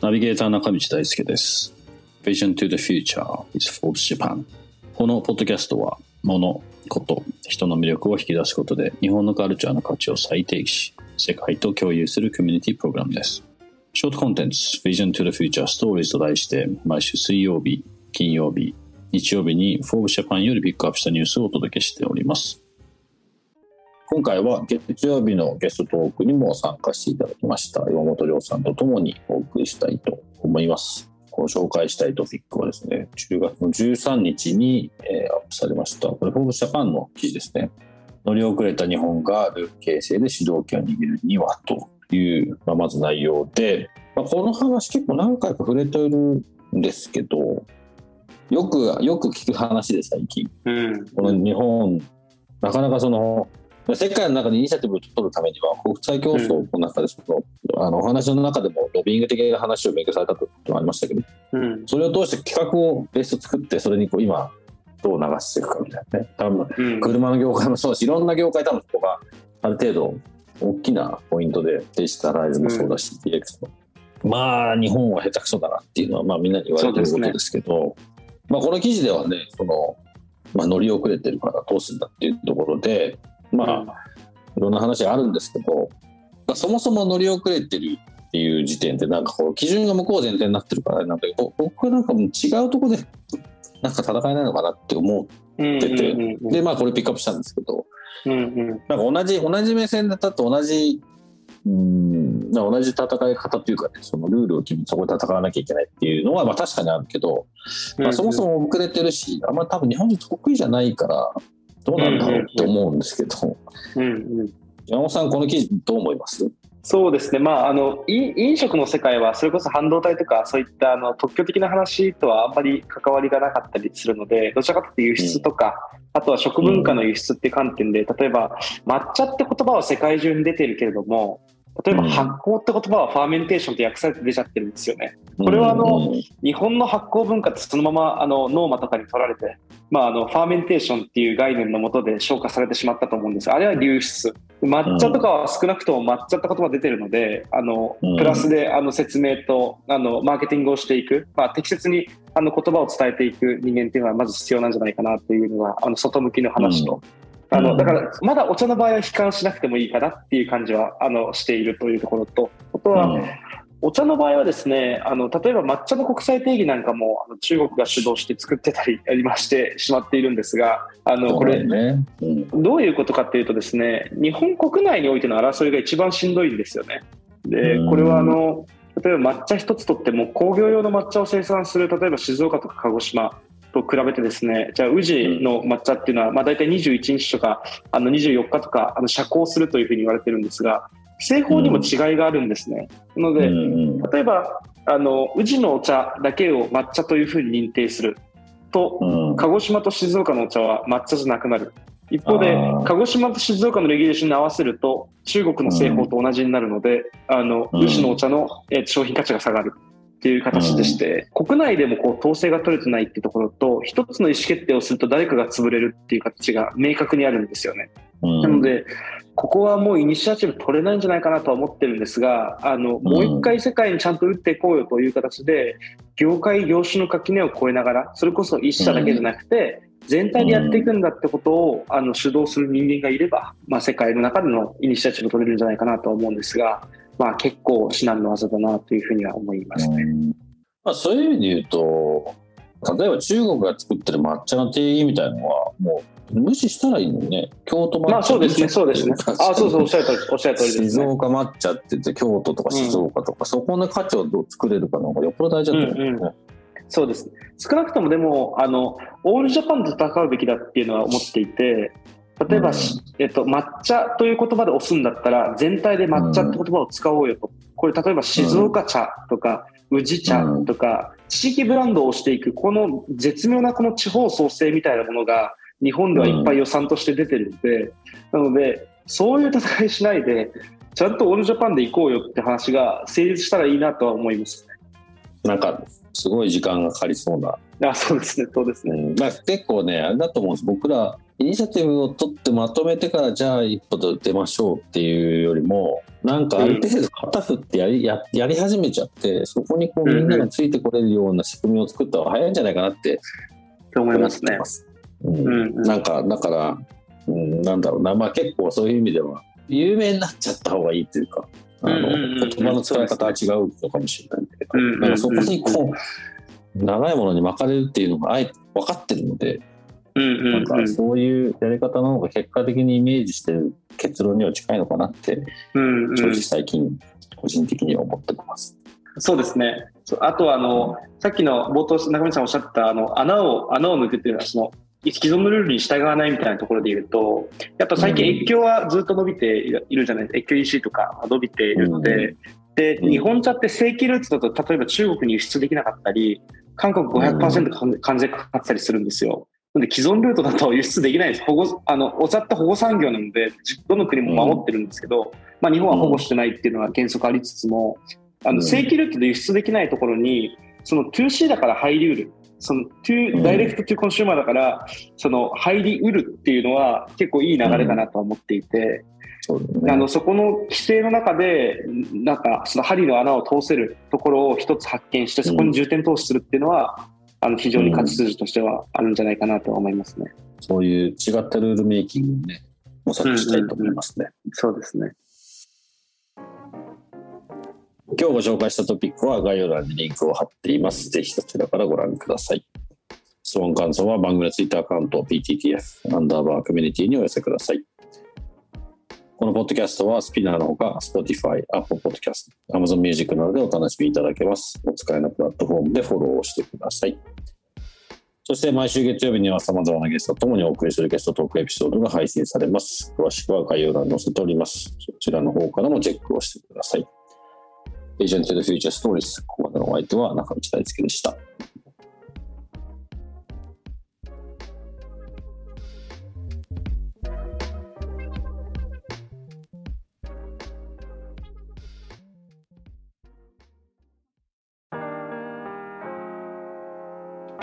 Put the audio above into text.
ナビゲーター中道大輔です。Vision to the Future is Forbes Japan。このポッドキャストは、物、こと、人の魅力を引き出すことで、日本のカルチャーの価値を再定義し、世界と共有するコミュニティプログラムです。ショートコンテンツ Vision to the Future Stories と題して、毎週水曜日、金曜日、日曜日に Forbes Japan よりピックアップしたニュースをお届けしております。今回は月曜日のゲストトークにも参加していただきました岩本亮さんとともにお送りしたいと思います。ご紹介したいトピックはですね、10月の13日に、えーアップされました、これ、フォーブスジャパンの記事ですね。乗り遅れた日本がルール形成で主導権を握るにはという、まあ、まず内容で、まあ、この話結構何回か触れているんですけど、よく、よく聞く話で最近。うん。この日本、なかなかその、世界の中でイニシアティブを取るためには、国際競争の中でその、あのお話の中でもロビーイング的な話を勉強されたことがありましたけど、うん。それを通して企画をベースト作って、それにこう今、どう流していくかみたいなね。多分うん。車の業界もそうだし、いろんな業界多分そこがある程度大きなポイントで、デジタライズもそうだし、DX も。まあ、日本は下手くそだなっていうのは、まあみんなに言われてることですけど、まあこの記事ではね、その、まあ乗り遅れてるからどうするんだっていうところで、まあ、いろんな話があるんですけど、まあそもそも乗り遅れてるっていう時点で、なんかこう、基準が向こう前提になってるから、なんかぼ僕はなんかもう違うところで、なんか戦えないのかなって思うん。っててうん。で、まあこれピックアップしたんですけど、うん。うん。なんか同じ、同じ目線で立って同じ、うん、まあ同じ戦い方というかね、そのルールを決めてそこで戦わなきゃいけないっていうのは、まあ確かにあるけど、まあそもそも遅れてるし、あんま多分日本人得意じゃないから、どうなんだろうって思うんですけど、うん。うん。山本さん、この記事どう思います？そうですね、まあ、あの飲飲食の世界はそれこそ半導体とかそういったあの特許的な話とはあんまり関わりがなかったりするのでどちらかというと輸出とか、あとは食文化の輸出っていう観点で例えば抹茶って言葉は世界中に出てるけれども例えばうん。発酵って言葉は fermentation って訳されて出ちゃってるんですよね。これはあのうん日本の発酵文化ってそのままあのノーマとかに取られて、まあ、あの fermentation っていう概念のもとで消化されてしまったと思うんです。あれは流出。抹茶とかは少なくとも抹茶って言葉出てるのであのうん。プラスであの説明とあのマーケティングをしていく、まあ、適切にあの言葉を伝えていく人間っていうのはまず必要なんじゃないかなっていうのがあの外向きの話と。あうんのだからまだお茶の場合は悲観しなくてもいいかなっていう感じはあのしているというところとあとは、お茶の場合はですねあの例えば抹茶の国際定義なんかもあの中国が主導して作ってたりありましてしまっているんですがあのこれね、うん。どういうことかっていうとですね日本国内においての争いが一番しんどいんですよね。でうん。これはあの例えば抹茶一つとっても工業用の抹茶を生産する例えば静岡とか鹿児島と比べてですねじゃあ宇治の抹茶っていうのは、まあ、大体21日とかあの24日とかあの遮光するというふうに言われてるんですが製法にも違いがあるんですね。なので、うん例えばあの宇治のお茶だけを抹茶というふうに認定する。と、うん。鹿児島と静岡のお茶は抹茶じゃなくなる。一方で鹿児島と静岡のレギュレーションに合わせると中国の製法と同じになるので、あのうん。宇治のお茶の、えー商品価値が下がるっていう形でして、国内でもこう統制が取れてないっていうところと一つの意思決定をすると誰かが潰れるっていう形が明確にあるんですよね。うん。なので、ここはもうイニシアチブ取れないんじゃないかなとは思ってるんですが、あのもう一回世界にちゃんと打っていこうよという形で、業界、業種の垣根を越えながら、それこそ一社だけじゃなくて、全体でやっていくんだってことをあの主導する人間がいれば、まあ、世界の中でのイニシアチブ取れるんじゃないかなとは思うんですが、まあ、結構至難の技だなというふうには思いますね。うんまあ、そういう意味で言うと例えば中国が作ってる抹茶の定義みたいなのはもう無視したらいいのにね京都抹茶まあそうですね、そうですね。あそうそう、おっしゃるおっしゃる通りですね。静岡抹茶って言って京都とか静岡とか、そこの価値をどう作れるかの方がよっぽど大事だと思うんだよね。そうです。少なくともでも、あの、オールジャパンと戦うべきだっていうのは思っていて、例えば、うん、えっと、抹茶という言葉で押すんだったら、全体で抹茶って言葉を使おうよと。これ、例えば静岡茶とか、宇治茶とか、地域ブランドをしていく、この絶妙なこの地方創生みたいなものが、日本ではいっぱい予算として出てるんで、なので、そういう戦いしないで、ちゃんとオールジャパンで行こうよって話が成立したらいいなとは思います、なんか、すごい時間がかかりそうな。あそうですね、そうですね。うん、まあ、結構ね、あれだと思うんです。僕ら、イニシアティブを取ってまとめてからじゃあ一歩出ましょうっていうよりもなんかある程度肩振ってやりややり始めちゃってそこにこうみんながついてこれるような仕組みを作った方が早いんじゃないかなって思いますね。うん、なんかだから、うん、なんだろうな、まあ、結構そういう意味では有名になっちゃった方がいいっていうかあの、言葉の使い方は違うのかもしれないんだけど、なんかそこにこう長いものに巻かれるっていうのがあえて分かってるので。なんかそういうやり方の方が結果的にイメージしてる結論には近いのかなって、正直最近個人的には思ってます。そうですね。あとはあの、さっきの冒頭中村さんおっしゃったあの穴を穴を抜くっていうのはその既存のルールに従わないみたいなところで言うと、やっぱ最近越境はずっと伸びているじゃないですか。越境 EC とか伸びているので、で、日本茶って正規ルーツだと、例えば中国に輸出できなかったり、韓国500%関税かかったりするんですよ。で既存ルートだと輸出できないです。保護、あの、お茶って保護産業なので、どの国も守ってるんですけど、まあ日本は保護してないっていうのは原則ありつつも、あの、正規ルートで輸出できないところに、その 2C だから入りうる。その、ダイレクトトゥコンシューマーだから、その、入りうるっていうのは結構いい流れかなと思っていて、そね、あのそこの規制の中でなんかその針の穴を通せるところを一つ発見してそこに重点投資するっていうのは、あの非常に勝ち筋としてはあるんじゃないかなと思いますね。そういう違ったルールメイキングをね、模索したいと思いますね。うんうんうん、そうですね。今日ご紹介したトピックは概要欄にリンクを貼っています。ぜひそちらからご覧ください。質問感想は番組のツイッターアカウント PTTF アンダーバーコミュニティにお寄せください。このポッドキャストはスピナーのほか Spotify、Apple Podcast、Amazon Music などでお楽しみいただけます。お使いのプラットフォームでフォローしてください。そして毎週月曜日には様々なゲストともにお送りするゲストトークエピソードが配信されます。詳しくは概要欄に載せております。そちらの方からもチェックをしてください。エージェントでフューチャーストーリーズ。ここまでのお相手は中道大輔でした。